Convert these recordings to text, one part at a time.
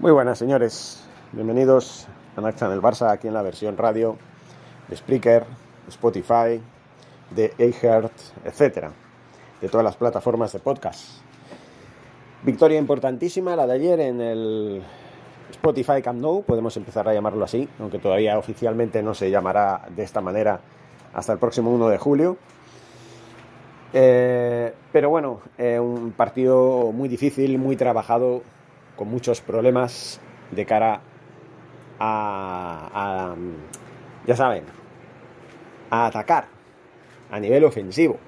Muy buenas, señores. Bienvenidos a el Barça, aquí en la versión radio de Spreaker, de Spotify, de iHeart, etcétera, de todas las plataformas de podcast. Victoria importantísima, la de ayer en el Spotify Camp Nou, podemos empezar a llamarlo así, aunque todavía oficialmente no se llamará de esta manera hasta el próximo 1 de julio. Eh, pero bueno, eh, un partido muy difícil, muy trabajado, con muchos problemas de cara a, ya saben, a atacar a nivel ofensivo.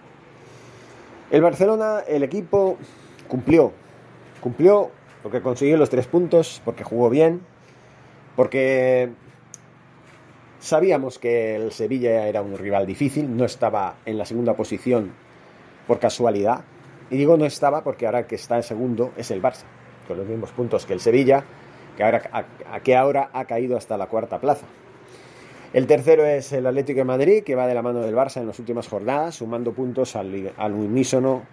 El Barcelona, el equipo, cumplió. Cumplió porque consiguió los tres puntos, porque jugó bien, porque sabíamos que el Sevilla era un rival difícil, no estaba en la segunda posición por casualidad. Y digo no estaba porque ahora que está en segundo es el Barça con los mismos puntos que el Sevilla, que ahora, que ahora ha caído hasta la cuarta plaza. El tercero es el Atlético de Madrid, que va de la mano del Barça en las últimas jornadas, sumando puntos al, al unísono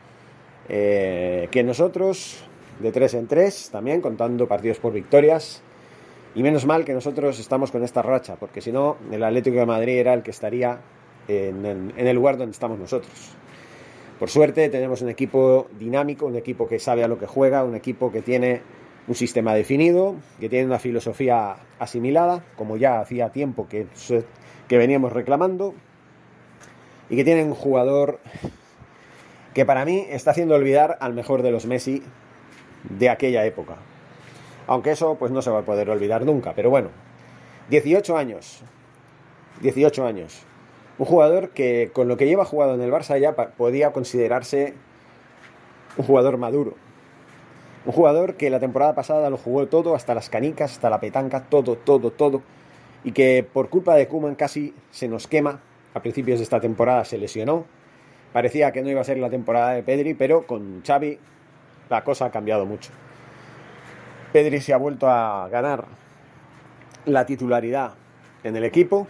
eh, que nosotros, de tres en tres, también contando partidos por victorias. Y menos mal que nosotros estamos con esta racha, porque si no, el Atlético de Madrid era el que estaría en el lugar donde estamos nosotros. Por suerte tenemos un equipo dinámico, un equipo que sabe a lo que juega, un equipo que tiene un sistema definido, que tiene una filosofía asimilada, como ya hacía tiempo que, que veníamos reclamando, y que tiene un jugador que para mí está haciendo olvidar al mejor de los Messi de aquella época. Aunque eso pues no se va a poder olvidar nunca, pero bueno, 18 años, 18 años. Un jugador que con lo que lleva jugado en el Barça ya podía considerarse un jugador maduro. Un jugador que la temporada pasada lo jugó todo, hasta las canicas, hasta la petanca, todo, todo, todo. Y que por culpa de Kuman casi se nos quema. A principios de esta temporada se lesionó. Parecía que no iba a ser la temporada de Pedri, pero con Xavi la cosa ha cambiado mucho. Pedri se ha vuelto a ganar la titularidad en el equipo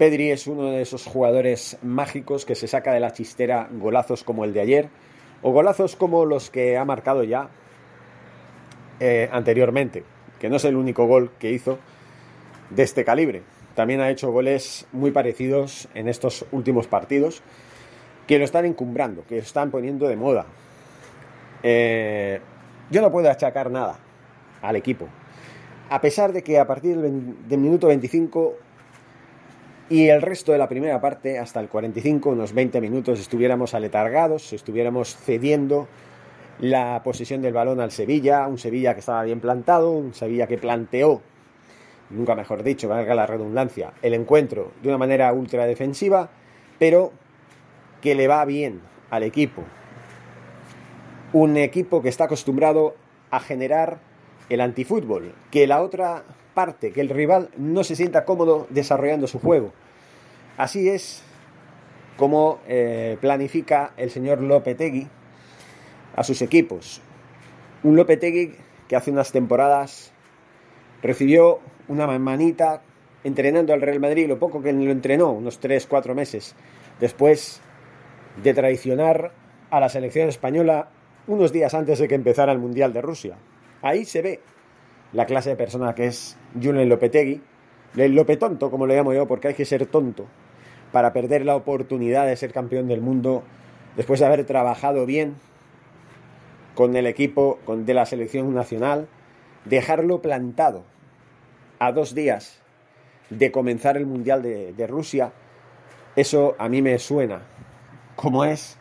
Pedri es uno de esos jugadores mágicos que se saca de la chistera golazos como el de ayer o golazos como los que ha marcado ya eh, anteriormente, que no es el único gol que hizo de este calibre. También ha hecho goles muy parecidos en estos últimos partidos que lo están encumbrando, que lo están poniendo de moda. Eh, yo no puedo achacar nada al equipo. A pesar de que a partir del minuto 25 y el resto de la primera parte, hasta el 45, unos 20 minutos, estuviéramos aletargados, estuviéramos cediendo la posesión del balón al Sevilla, un Sevilla que estaba bien plantado, un Sevilla que planteó, nunca mejor dicho, valga la redundancia, el encuentro de una manera ultra defensiva, pero que le va bien al equipo. Un equipo que está acostumbrado a generar el antifútbol, que la otra parte, que el rival no se sienta cómodo desarrollando su juego. Así es como eh, planifica el señor Lopetegui a sus equipos. Un Lopetegui que hace unas temporadas recibió una manita entrenando al Real Madrid, lo poco que lo entrenó, unos 3-4 meses, después de traicionar a la selección española unos días antes de que empezara el Mundial de Rusia. Ahí se ve la clase de persona que es Julen Lopetegui, el Lopetonto, como le llamo yo, porque hay que ser tonto para perder la oportunidad de ser campeón del mundo después de haber trabajado bien con el equipo de la selección nacional, dejarlo plantado a dos días de comenzar el Mundial de, de Rusia, eso a mí me suena como es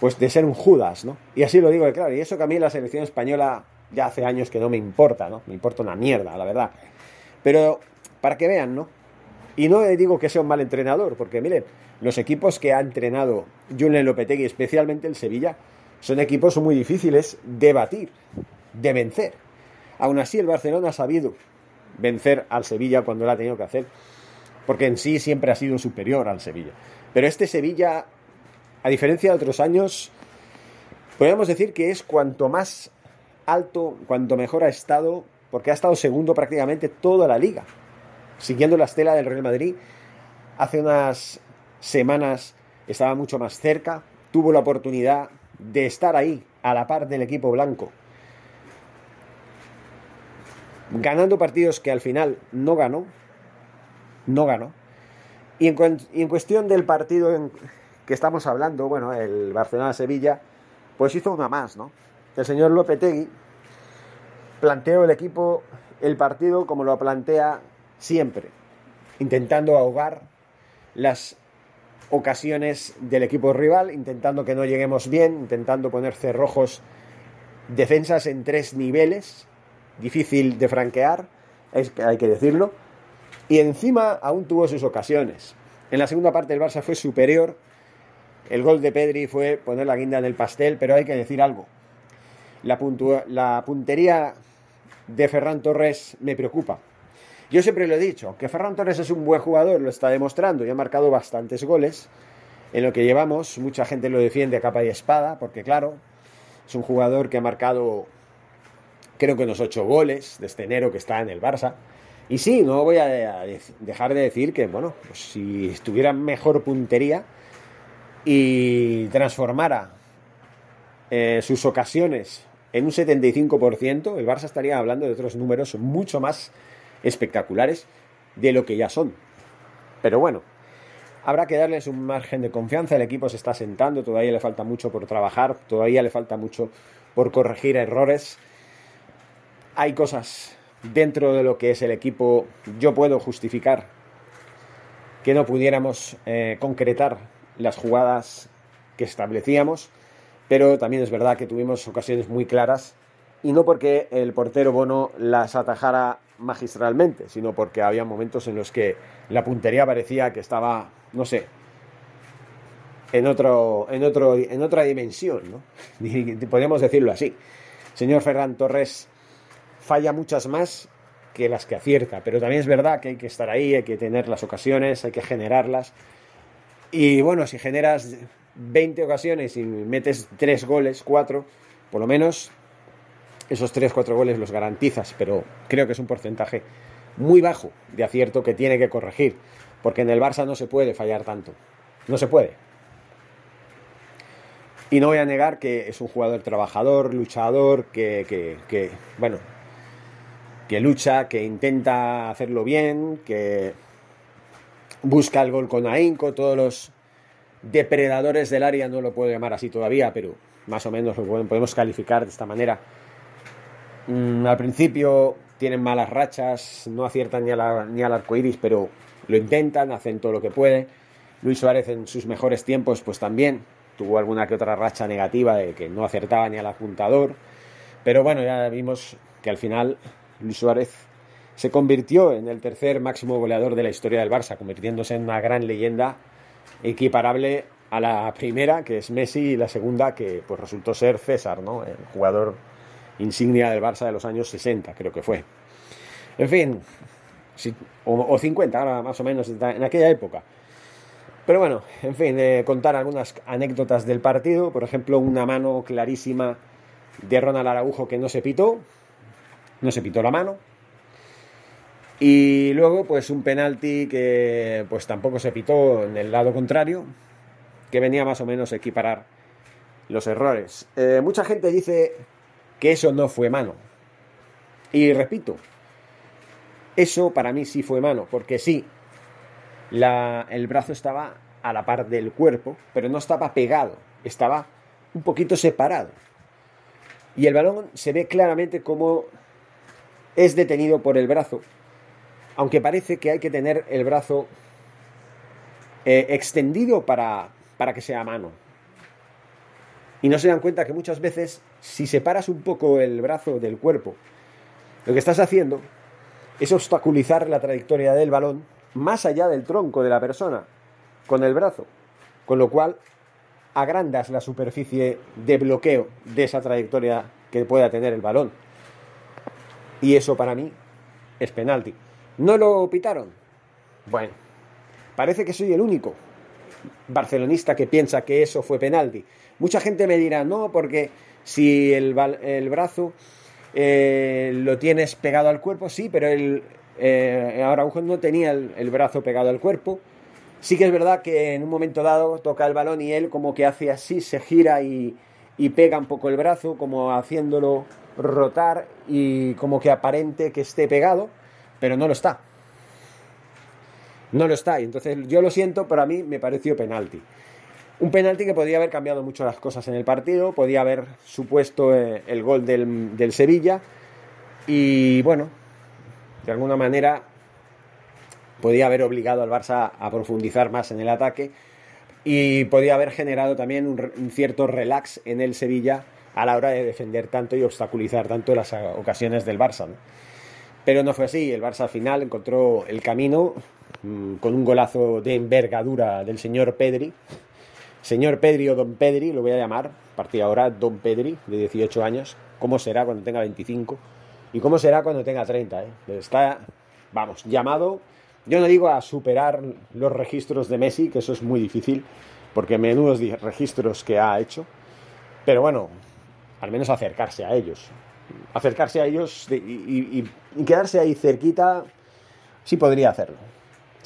pues de ser un Judas, ¿no? Y así lo digo, claro, y eso que a mí la selección española ya hace años que no me importa, ¿no? Me importa una mierda, la verdad. Pero para que vean, ¿no? Y no digo que sea un mal entrenador, porque miren, los equipos que ha entrenado Julen Lopetegui, especialmente el Sevilla, son equipos muy difíciles de batir, de vencer. Aún así, el Barcelona ha sabido vencer al Sevilla cuando lo ha tenido que hacer, porque en sí siempre ha sido superior al Sevilla. Pero este Sevilla a diferencia de otros años, podríamos decir que es cuanto más alto, cuanto mejor ha estado, porque ha estado segundo prácticamente toda la liga, siguiendo la estela del Real Madrid. Hace unas semanas estaba mucho más cerca, tuvo la oportunidad de estar ahí, a la par del equipo blanco, ganando partidos que al final no ganó, no ganó. Y en, cuestión del partido en, que estamos hablando, bueno, el Barcelona-Sevilla, pues hizo una más, ¿no? El señor Lopetegui planteó el equipo, el partido como lo plantea siempre, intentando ahogar las ocasiones del equipo rival, intentando que no lleguemos bien, intentando poner cerrojos, defensas en tres niveles, difícil de franquear, hay que decirlo, y encima aún tuvo sus ocasiones. En la segunda parte el Barça fue superior, el gol de Pedri fue poner la guinda en el pastel, pero hay que decir algo. La, la puntería de Ferran Torres me preocupa. Yo siempre lo he dicho, que Ferran Torres es un buen jugador, lo está demostrando y ha marcado bastantes goles. En lo que llevamos, mucha gente lo defiende a capa y espada, porque claro, es un jugador que ha marcado, creo que unos ocho goles desde enero que está en el Barça. Y sí, no voy a dejar de decir que, bueno, pues si estuviera mejor puntería, y transformara eh, sus ocasiones en un 75%, el Barça estaría hablando de otros números mucho más espectaculares de lo que ya son. Pero bueno, habrá que darles un margen de confianza, el equipo se está sentando, todavía le falta mucho por trabajar, todavía le falta mucho por corregir errores. Hay cosas dentro de lo que es el equipo, yo puedo justificar que no pudiéramos eh, concretar las jugadas que establecíamos, pero también es verdad que tuvimos ocasiones muy claras y no porque el portero Bono las atajara magistralmente, sino porque había momentos en los que la puntería parecía que estaba, no sé, en, otro, en, otro, en otra dimensión, ¿no? podemos decirlo así. Señor Ferran Torres falla muchas más que las que acierta, pero también es verdad que hay que estar ahí, hay que tener las ocasiones, hay que generarlas y bueno, si generas 20 ocasiones y metes 3 goles, 4, por lo menos esos 3, 4 goles los garantizas, pero creo que es un porcentaje muy bajo de acierto que tiene que corregir, porque en el Barça no se puede fallar tanto, no se puede. Y no voy a negar que es un jugador trabajador, luchador, que bueno, que lucha, que intenta hacerlo bien, que busca el gol con ahínco, todos los depredadores del área, no lo puedo llamar así todavía, pero más o menos lo podemos calificar de esta manera. Mm, al principio tienen malas rachas, no aciertan ni, al arco iris, pero lo intentan, hacen todo lo que puede. Luis Suárez en sus mejores tiempos, pues también tuvo alguna que otra racha negativa de que no acertaba ni al apuntador. Pero bueno, ya vimos que al final Luis Suárez se convirtió en el tercer máximo goleador de la historia del Barça, convirtiéndose en una gran leyenda equiparable a la primera, que es Messi, y la segunda, que pues resultó ser César, ¿no? el jugador insignia del Barça de los años 60, creo que fue. En fin, o, 50, ahora más o menos, en aquella época. Pero bueno, en fin, contar algunas anécdotas del partido, por ejemplo, una mano clarísima de Ronald Araujo que no se pitó, no se pitó la mano, y luego, pues un penalti que pues tampoco se pitó en el lado contrario, que venía más o menos a equiparar los errores. Eh, mucha gente dice que eso no fue mano. Y repito, eso para mí sí fue mano, porque sí, la, el brazo estaba a la par del cuerpo, pero no estaba pegado, estaba un poquito separado. Y el balón se ve claramente como es detenido por el brazo, aunque parece que hay que tener el brazo eh, extendido para, para que sea mano. Y no se dan cuenta que muchas veces, si separas un poco el brazo del cuerpo, lo que estás haciendo es obstaculizar la trayectoria del balón más allá del tronco de la persona con el brazo, con lo cual agrandas la superficie de bloqueo de esa trayectoria que pueda tener el balón. Y eso para mí es penalti. ¿No lo pitaron? Bueno, parece que soy el único barcelonista que piensa que eso fue penalti. Mucha gente me dirá, no, porque si el, brazo eh, lo tienes pegado al cuerpo, sí, pero el, eh, no tenía el, brazo pegado al cuerpo. Sí que es verdad que en un momento dado toca el balón y él como que hace así, se gira y pega un poco el brazo, como haciéndolo rotar y como que aparente que esté pegado, pero no lo está. No lo está. Y entonces yo lo siento, pero a mí me pareció penalti. Un penalti que podía haber cambiado mucho las cosas en el partido, podía haber supuesto eh, el gol del, del Sevilla y bueno, de alguna manera podía haber obligado al Barça a profundizar más en el ataque y podía haber generado también un, cierto relax en el Sevilla a la hora de defender tanto y obstaculizar tanto las ocasiones del Barça. Pero no fue así, el Barça al final encontró el camino con un golazo de envergadura del señor Pedri. Señor Pedri o Don Pedri, lo voy a llamar, a partir de ahora Don Pedri, de 18 años. ¿Cómo será cuando tenga 25? ¿Y cómo será cuando tenga 30? Eh? Está, vamos, llamado yo no digo a superar los registros de Messi, que eso es muy difícil, porque menudos registros que ha hecho, pero bueno, al menos acercarse a ellos. Acercarse a ellos y, quedarse ahí cerquita, sí podría hacerlo.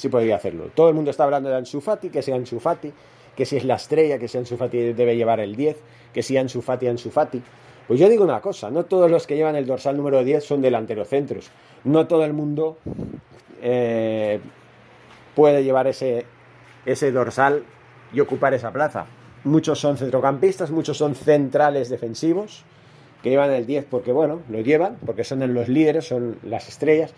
Sí podría hacerlo. Todo el mundo está hablando de Ansu Fati, que sea Ansu Fati, que si es la estrella, que si Ansu Fati debe llevar el 10, que si Ansu Fati, Ansu Fati. Pues yo digo una cosa, no todos los que llevan el dorsal número 10 son delanteros centros. No todo el mundo eh, puede llevar ese, ese dorsal y ocupar esa plaza. Muchos son centrocampistas, muchos son centrales defensivos, que llevan el 10 porque, bueno, lo llevan, porque son los líderes, son las estrellas.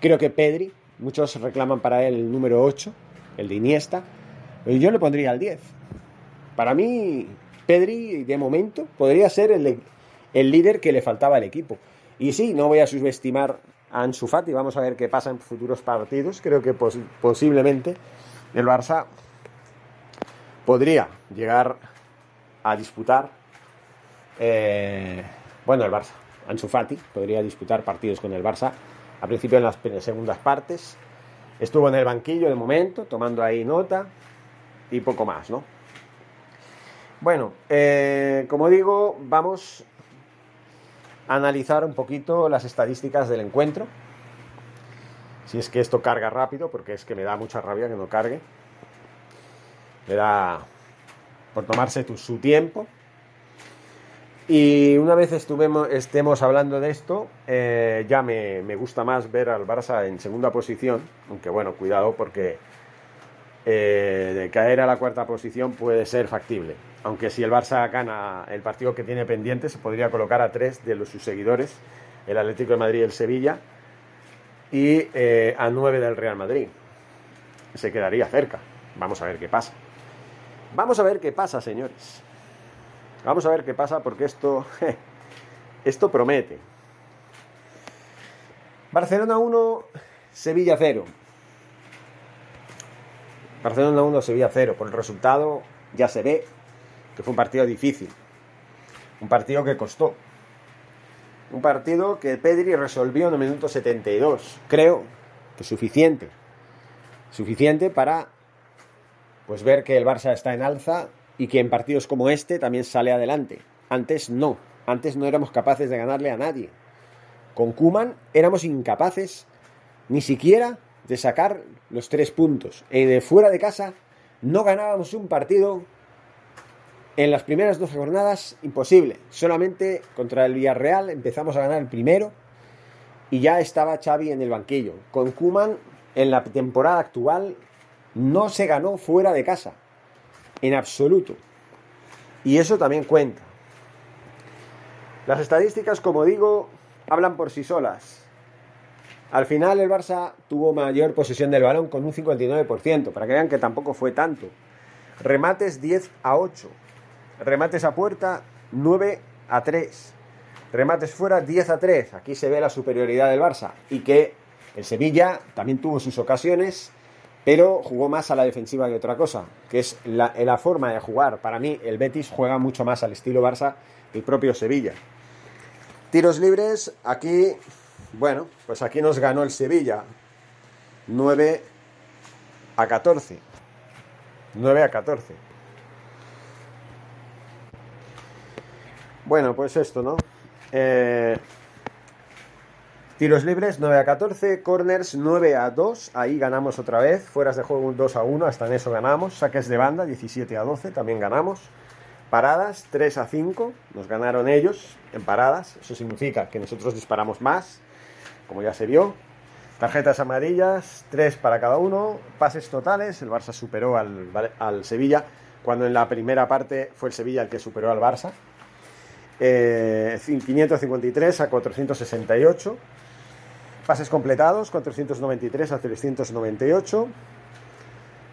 Creo que Pedri, muchos reclaman para él el número 8, el de Iniesta, y yo le pondría el 10. Para mí, Pedri, de momento, podría ser el, el líder que le faltaba al equipo. Y sí, no voy a subestimar a Ansu Fati. Vamos a ver qué pasa en futuros partidos. Creo que posiblemente el Barça podría llegar a disputar. Eh, bueno, el Barça, Ansu Fati, podría disputar partidos con el Barça. A principio en las segundas partes. Estuvo en el banquillo de momento, tomando ahí nota y poco más, ¿no? Bueno, eh, como digo, vamos analizar un poquito las estadísticas del encuentro. Si es que esto carga rápido, porque es que me da mucha rabia que no cargue. Me da por tomarse su tiempo. Y una vez estuvemos, estemos hablando de esto, eh, ya me, me, gusta más ver al Barça en segunda posición, aunque bueno, cuidado porque eh, de caer a la cuarta posición puede ser factible aunque si el Barça gana el partido que tiene pendiente, se podría colocar a tres de los, sus seguidores, el Atlético de Madrid y el Sevilla, y eh, a nueve del Real Madrid. Se quedaría cerca. Vamos a ver qué pasa. Vamos a ver qué pasa, señores. Vamos a ver qué pasa porque esto, esto promete. Barcelona 1, Sevilla 0. Barcelona 1, Sevilla 0. Por el resultado ya se ve que fue un partido difícil, un partido que costó, un partido que Pedri resolvió en el minuto 72, creo que suficiente, suficiente para pues ver que el Barça está en alza y que en partidos como este también sale adelante. Antes no, antes no éramos capaces de ganarle a nadie. Con Kuman éramos incapaces ni siquiera de sacar los tres puntos. Y de fuera de casa no ganábamos un partido en las primeras dos jornadas, imposible. Solamente contra el Villarreal empezamos a ganar el primero y ya estaba Xavi en el banquillo. Con Kuman en la temporada actual no se ganó fuera de casa, en absoluto. Y eso también cuenta. Las estadísticas, como digo, hablan por sí solas. Al final el Barça tuvo mayor posesión del balón con un 59%, para que vean que tampoco fue tanto. Remates 10 a 8. Remates a puerta 9 a 3. Remates fuera 10 a 3. Aquí se ve la superioridad del Barça y que el Sevilla también tuvo sus ocasiones, pero jugó más a la defensiva que otra cosa, que es la, forma de jugar. Para mí el Betis juega mucho más al estilo Barça que el propio Sevilla. Tiros libres, aquí, bueno, pues aquí nos ganó el Sevilla 9 a 14. 9 a 14. Bueno, pues esto, ¿no? Eh, tiros libres 9 a 14, corners 9 a 2, ahí ganamos otra vez, fueras de juego 2 a 1, hasta en eso ganamos, saques de banda 17 a 12, también ganamos, paradas 3 a 5, nos ganaron ellos en paradas, eso significa que nosotros disparamos más, como ya se vio, tarjetas amarillas 3 para cada uno, pases totales, el Barça superó al, al Sevilla, cuando en la primera parte fue el Sevilla el que superó al Barça, eh, 553 a 468. Pases completados, 493 a 398.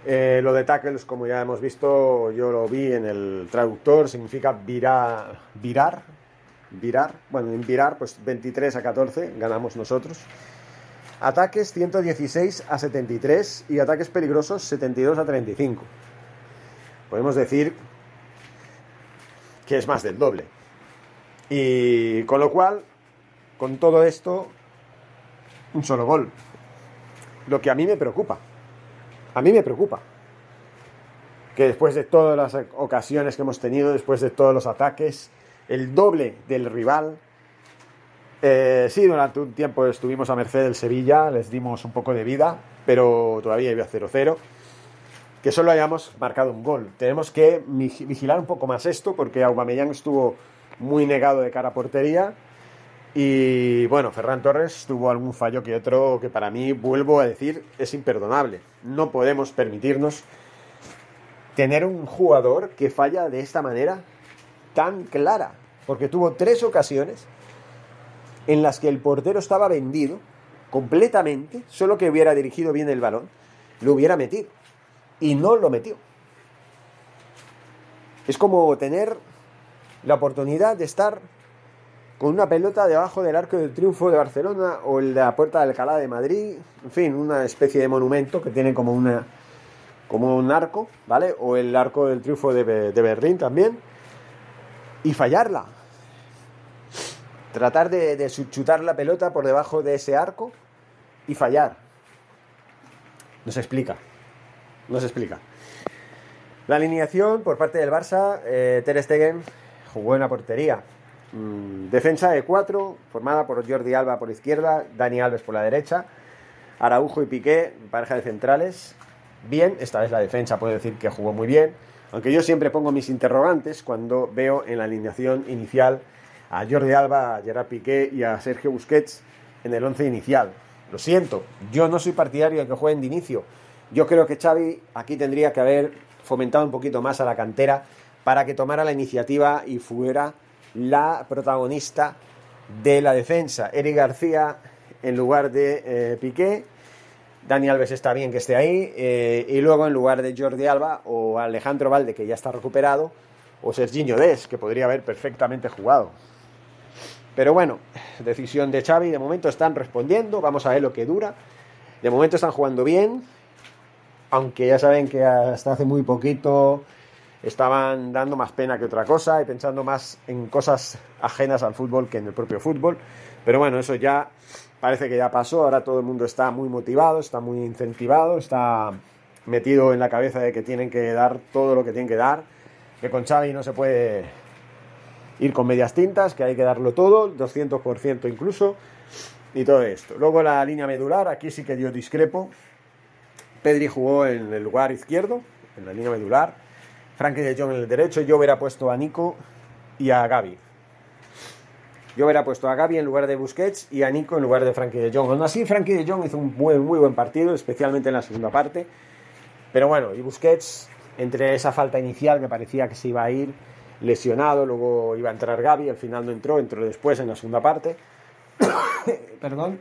Eh, lo de tackles, como ya hemos visto, yo lo vi en el traductor, significa virar, virar, virar. Bueno, en virar, pues 23 a 14 ganamos nosotros. Ataques 116 a 73 y ataques peligrosos 72 a 35. Podemos decir que es más del doble. Y con lo cual, con todo esto, un solo gol. Lo que a mí me preocupa. A mí me preocupa. Que después de todas las ocasiones que hemos tenido, después de todos los ataques, el doble del rival. Eh, sí, durante un tiempo estuvimos a merced del Sevilla, les dimos un poco de vida, pero todavía iba 0-0. Que solo hayamos marcado un gol. Tenemos que vigilar un poco más esto, porque Aubameyang estuvo muy negado de cara a portería. Y bueno, Ferran Torres tuvo algún fallo que otro que para mí, vuelvo a decir, es imperdonable. No podemos permitirnos tener un jugador que falla de esta manera tan clara. Porque tuvo tres ocasiones en las que el portero estaba vendido completamente, solo que hubiera dirigido bien el balón, lo hubiera metido. Y no lo metió. Es como tener la oportunidad de estar con una pelota debajo del arco del triunfo de Barcelona o el de la puerta de Alcalá de Madrid, en fin, una especie de monumento que tiene como una como un arco, ¿vale? O el arco del triunfo de, Berlín también, y fallarla. Tratar de, de chutar la pelota por debajo de ese arco y fallar. No se explica. No se explica. La alineación por parte del Barça, eh, Ter Stegen jugó en la portería. Mm, defensa de cuatro, formada por Jordi Alba por izquierda, Dani Alves por la derecha, Araujo y Piqué, pareja de centrales. Bien, esta vez la defensa puede decir que jugó muy bien, aunque yo siempre pongo mis interrogantes cuando veo en la alineación inicial a Jordi Alba, a Gerard Piqué y a Sergio Busquets en el once inicial. Lo siento, yo no soy partidario de que jueguen de inicio. Yo creo que Xavi aquí tendría que haber fomentado un poquito más a la cantera para que tomara la iniciativa y fuera la protagonista de la defensa. Eric García en lugar de eh, Piqué. Dani Alves está bien que esté ahí. Eh, y luego en lugar de Jordi Alba o Alejandro Valde, que ya está recuperado, o Serginho Des, que podría haber perfectamente jugado. Pero bueno, decisión de Xavi. De momento están respondiendo. Vamos a ver lo que dura. De momento están jugando bien. Aunque ya saben que hasta hace muy poquito estaban dando más pena que otra cosa y pensando más en cosas ajenas al fútbol que en el propio fútbol. Pero bueno, eso ya parece que ya pasó, ahora todo el mundo está muy motivado, está muy incentivado, está metido en la cabeza de que tienen que dar todo lo que tienen que dar, que con Xavi no se puede ir con medias tintas, que hay que darlo todo, 200% incluso, y todo esto. Luego la línea medular, aquí sí que yo discrepo. Pedri jugó en el lugar izquierdo, en la línea medular. Frankie de Jong en el derecho, yo hubiera puesto a Nico y a Gaby. Yo hubiera puesto a Gaby en lugar de Busquets y a Nico en lugar de Frankie de Jong. Aún así, Frankie de Jong hizo un muy, muy buen partido, especialmente en la segunda parte. Pero bueno, y Busquets, entre esa falta inicial que parecía que se iba a ir lesionado, luego iba a entrar Gaby, al final no entró, entró después en la segunda parte. Perdón.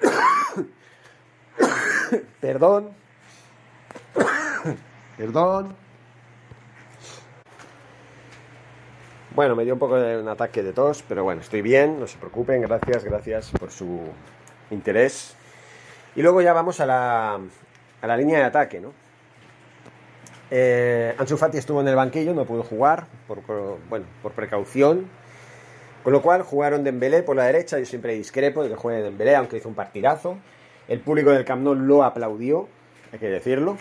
Perdón. Perdón. Bueno, me dio un poco de un ataque de tos, pero bueno, estoy bien, no se preocupen, gracias, gracias por su interés. Y luego ya vamos a la, a la línea de ataque, ¿no? Eh, Ansu Fati estuvo en el banquillo, no pudo jugar, por, bueno, por precaución. Con lo cual jugaron Dembélé por la derecha, yo siempre discrepo de que juegue Dembélé, aunque hizo un partidazo. El público del Camp Nou lo aplaudió, hay que decirlo.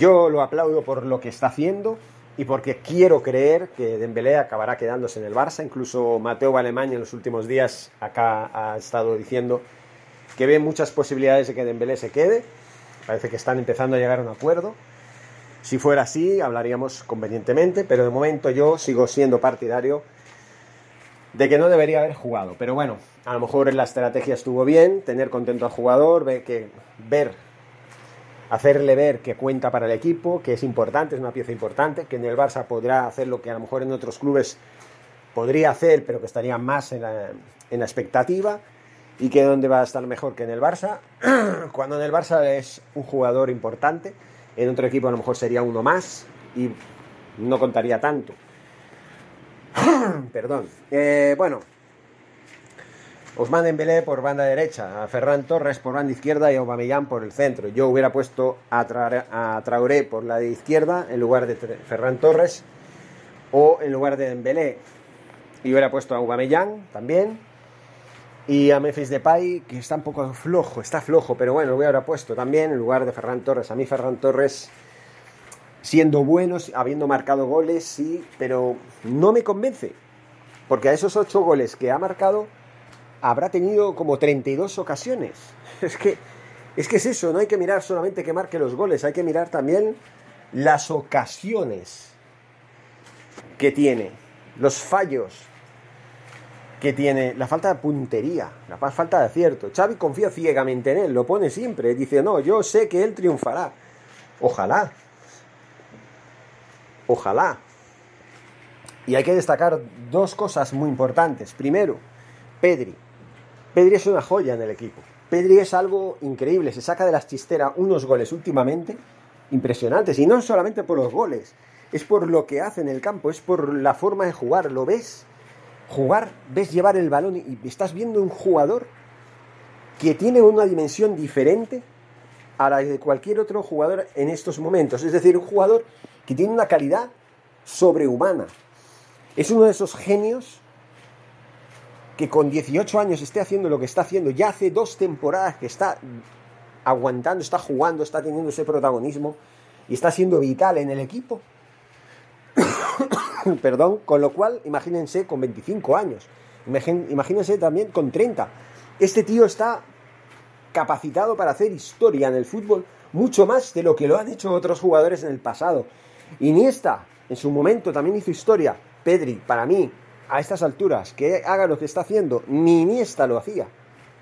Yo lo aplaudo por lo que está haciendo y porque quiero creer que Dembélé acabará quedándose en el Barça. Incluso Mateo Balemaña en los últimos días acá ha estado diciendo que ve muchas posibilidades de que Dembélé se quede. Parece que están empezando a llegar a un acuerdo. Si fuera así, hablaríamos convenientemente, pero de momento yo sigo siendo partidario de que no debería haber jugado. Pero bueno, a lo mejor la estrategia estuvo bien, tener contento al jugador, ver, que, ver, hacerle ver que cuenta para el equipo, que es importante, es una pieza importante, que en el Barça podrá hacer lo que a lo mejor en otros clubes podría hacer, pero que estaría más en la, en la expectativa y que dónde va a estar mejor que en el Barça, cuando en el Barça es un jugador importante, en otro equipo a lo mejor sería uno más y no contaría tanto. Perdón. Eh, bueno, Osman Dembélé por banda derecha, a Ferran Torres por banda izquierda y a Aubameyang por el centro. Yo hubiera puesto a Traoré por la de izquierda en lugar de Ferran Torres o en lugar de Dembélé. Y hubiera puesto a Aubameyang también y a Memphis Depay, que está un poco flojo, está flojo, pero bueno, lo hubiera puesto también en lugar de Ferran Torres. A mí Ferran Torres, siendo buenos, habiendo marcado goles, sí, pero no me convence. Porque a esos ocho goles que ha marcado, habrá tenido como 32 ocasiones. Es que, es que es eso, no hay que mirar solamente que marque los goles, hay que mirar también las ocasiones que tiene, los fallos que tiene, la falta de puntería, la falta de acierto. Xavi confía ciegamente en él, lo pone siempre, dice, no, yo sé que él triunfará. Ojalá. Ojalá. Y hay que destacar dos cosas muy importantes. Primero, Pedri. Pedri es una joya en el equipo. Pedri es algo increíble, se saca de las chisteras unos goles últimamente impresionantes. Y no solamente por los goles, es por lo que hace en el campo, es por la forma de jugar. ¿Lo ves? Jugar, ves llevar el balón y estás viendo un jugador que tiene una dimensión diferente a la de cualquier otro jugador en estos momentos. Es decir, un jugador que tiene una calidad sobrehumana. Es uno de esos genios que con 18 años esté haciendo lo que está haciendo, ya hace dos temporadas que está aguantando, está jugando, está teniendo ese protagonismo y está siendo vital en el equipo. Perdón, con lo cual, imagínense con 25 años, imagínense también con 30. Este tío está capacitado para hacer historia en el fútbol mucho más de lo que lo han hecho otros jugadores en el pasado. Iniesta, en su momento, también hizo historia. Pedri, para mí, a estas alturas, que haga lo que está haciendo, ni Iniesta lo hacía.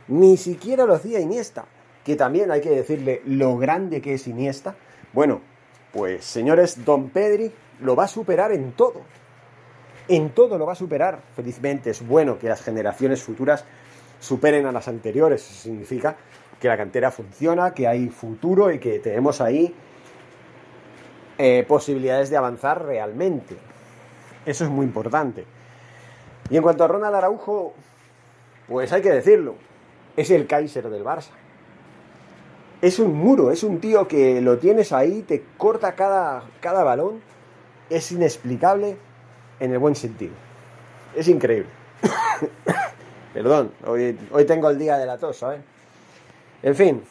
Ni siquiera lo hacía Iniesta. Que también hay que decirle lo grande que es Iniesta. Bueno, pues señores, Don Pedri lo va a superar en todo. En todo lo va a superar. Felizmente es bueno que las generaciones futuras superen a las anteriores. Eso significa que la cantera funciona, que hay futuro y que tenemos ahí eh, posibilidades de avanzar realmente. Eso es muy importante. Y en cuanto a Ronald Araujo, pues hay que decirlo, es el Kaiser del Barça. Es un muro, es un tío que lo tienes ahí, te corta cada, cada balón, es inexplicable en el buen sentido. Es increíble. Perdón, hoy, hoy tengo el día de la tos, ¿sabes? En fin,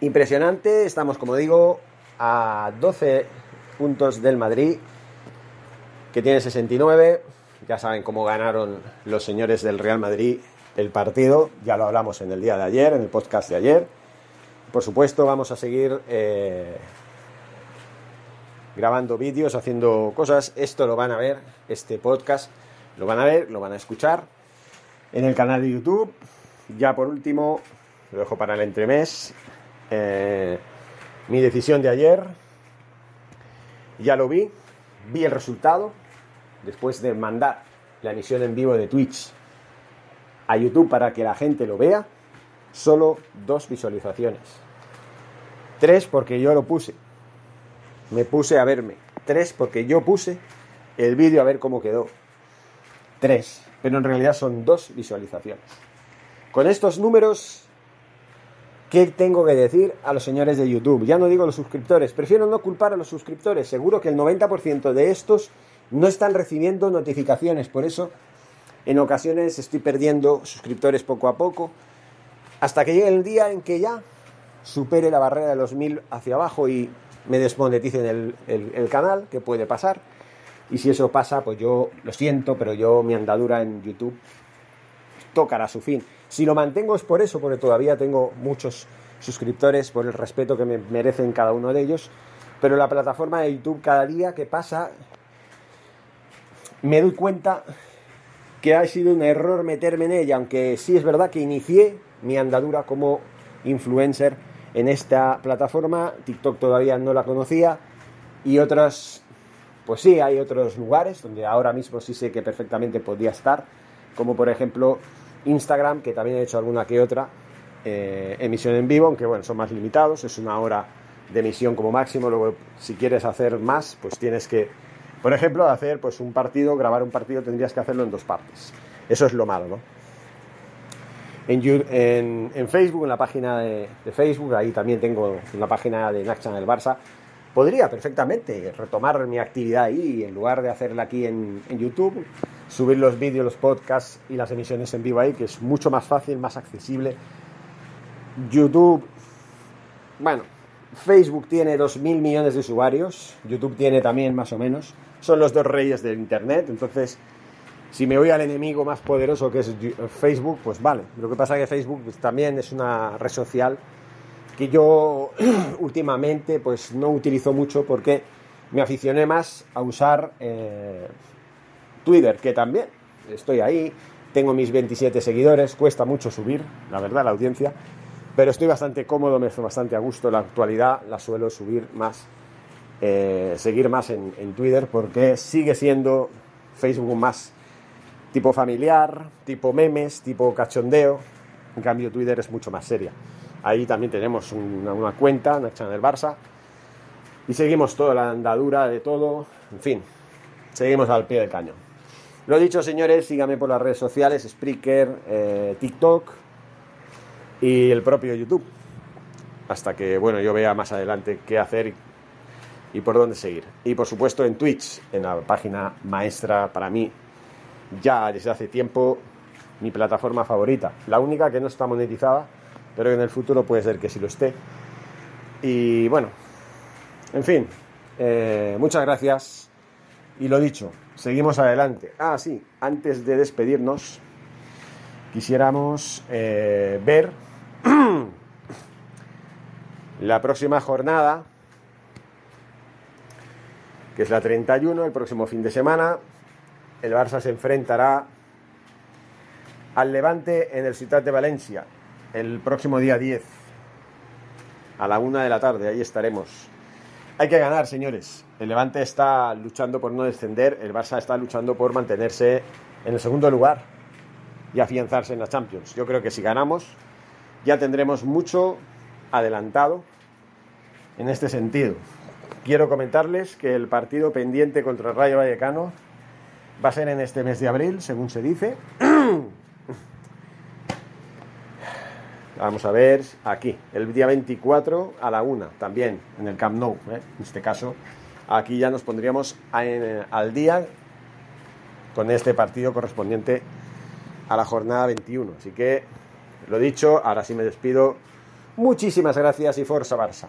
impresionante, estamos como digo a 12 puntos del Madrid, que tiene 69 ya saben cómo ganaron los señores del Real Madrid el partido, ya lo hablamos en el día de ayer, en el podcast de ayer. Por supuesto, vamos a seguir eh, grabando vídeos, haciendo cosas. Esto lo van a ver, este podcast lo van a ver, lo van a escuchar en el canal de YouTube. Ya por último, lo dejo para el entremés. Eh, mi decisión de ayer, ya lo vi, vi el resultado, después de mandar la emisión en vivo de Twitch a YouTube para que la gente lo vea, solo dos visualizaciones. Tres porque yo lo puse. Me puse a verme. Tres porque yo puse el vídeo a ver cómo quedó. Tres. Pero en realidad son dos visualizaciones. Con estos números, ¿qué tengo que decir a los señores de YouTube? Ya no digo los suscriptores. Prefiero no culpar a los suscriptores. Seguro que el 90% de estos no están recibiendo notificaciones. Por eso, en ocasiones estoy perdiendo suscriptores poco a poco. Hasta que llegue el día en que ya supere la barrera de los mil hacia abajo y me desmoneticen el, el, canal, que puede pasar. Y si eso pasa, pues yo lo siento, pero yo mi andadura en YouTube tocará su fin. Si lo mantengo es por eso, porque todavía tengo muchos suscriptores por el respeto que me merecen cada uno de ellos. Pero la plataforma de YouTube cada día que pasa me doy cuenta que ha sido un error meterme en ella, aunque sí es verdad que inicié mi andadura como influencer en esta plataforma. TikTok todavía no la conocía y otras, pues sí, hay otros lugares donde ahora mismo sí sé que perfectamente podía estar, como por ejemplo Instagram, que también he hecho alguna que otra eh, emisión en vivo, aunque bueno, son más limitados, es una hora de emisión como máximo, luego si quieres hacer más, pues tienes que, por ejemplo, hacer pues un partido, grabar un partido, tendrías que hacerlo en dos partes. Eso es lo malo, ¿no? En, Facebook, en la página de, Facebook, ahí también tengo una página de Nacha en el Barça. Podría perfectamente retomar mi actividad ahí en lugar de hacerla aquí en, en YouTube, subir los vídeos, los podcasts y las emisiones en vivo ahí, que es mucho más fácil, más accesible. YouTube, bueno, Facebook tiene 2.000 millones de usuarios, YouTube tiene también más o menos, son los dos reyes del Internet, entonces si me voy al enemigo más poderoso que es Facebook, pues vale. Lo que pasa es que Facebook pues, también es una red social que yo últimamente pues no utilizo mucho porque me aficioné más a usar eh, Twitter, que también estoy ahí, tengo mis 27 seguidores, cuesta mucho subir, la verdad, la audiencia, pero estoy bastante cómodo, me estoy bastante a gusto. La actualidad la suelo subir más, eh, seguir más en, Twitter porque sigue siendo Facebook más tipo familiar, tipo memes, tipo cachondeo. En cambio, Twitter es mucho más seria. Ahí también tenemos una, cuenta, una del Barça. Y seguimos toda la andadura de todo. En fin, seguimos al pie del cañón. Lo dicho, señores, síganme por las redes sociales, Spreaker, eh, TikTok y el propio YouTube. Hasta que, bueno, yo vea más adelante qué hacer y, por dónde seguir. Y por supuesto en Twitch, en la página maestra para mí ya desde hace tiempo mi plataforma favorita. La única que no está monetizada, pero en el futuro puede ser que sí lo esté. Y bueno, en fin, eh, muchas gracias. Y lo dicho, seguimos adelante. Ah, sí, antes de despedirnos, quisiéramos eh, ver la próxima jornada, que es la 31, el próximo fin de semana, el Barça se enfrentará al Levante en el Ciudad de Valencia el próximo día 10 a la una de la tarde. Ahí estaremos. Hay que ganar, señores. El Levante está luchando por no descender. El Barça está luchando por mantenerse en el segundo lugar y afianzarse en la Champions. Yo creo que si ganamos ya tendremos mucho adelantado en este sentido. Quiero comentarles que el partido pendiente contra el Rayo Vallecano Va a ser en este mes de abril, según se dice. Vamos a ver aquí, el día 24 a la 1, también en el Camp Nou. ¿eh? En este caso, aquí ya nos pondríamos al día con este partido correspondiente a la jornada 21. Así que, lo dicho, ahora sí me despido. Muchísimas gracias y Forza Barça.